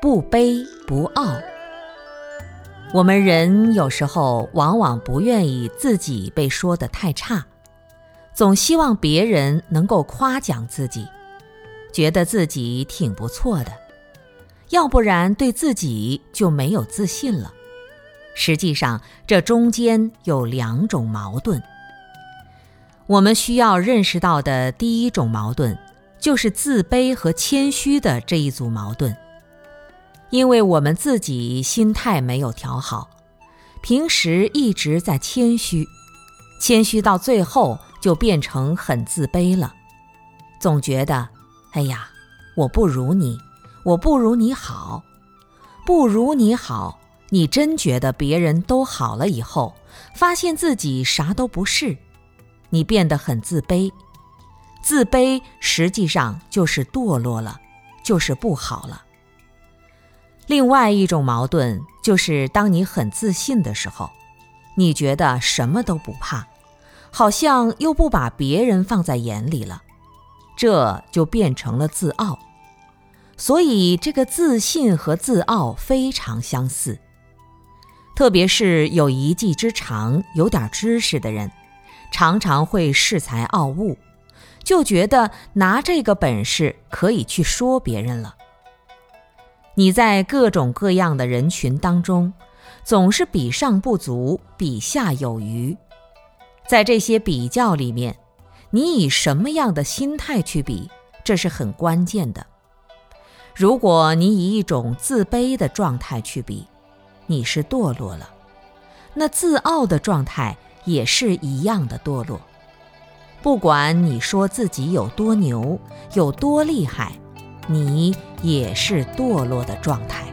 不卑不傲。我们人有时候往往不愿意自己被说得太差，总希望别人能够夸奖自己，觉得自己挺不错的，要不然对自己就没有自信了。实际上，这中间有两种矛盾。我们需要认识到的第一种矛盾，就是自卑和谦虚的这一组矛盾。因为我们自己心态没有调好，平时一直在谦虚，谦虚到最后就变成很自卑了，总觉得，哎呀，我不如你，我不如你好，不如你好，你真觉得别人都好了以后，发现自己啥都不是，你变得很自卑，自卑实际上就是堕落了，就是不好了。另外一种矛盾就是，当你很自信的时候，你觉得什么都不怕，好像又不把别人放在眼里了，这就变成了自傲。所以，这个自信和自傲非常相似，特别是有一技之长、有点知识的人，常常会恃才傲物，就觉得拿这个本事可以去说别人了。你在各种各样的人群当中，总是比上不足，比下有余。在这些比较里面，你以什么样的心态去比，这是很关键的。如果你以一种自卑的状态去比，你是堕落了；那自傲的状态也是一样的堕落。不管你说自己有多牛，有多厉害。你也是堕落的状态。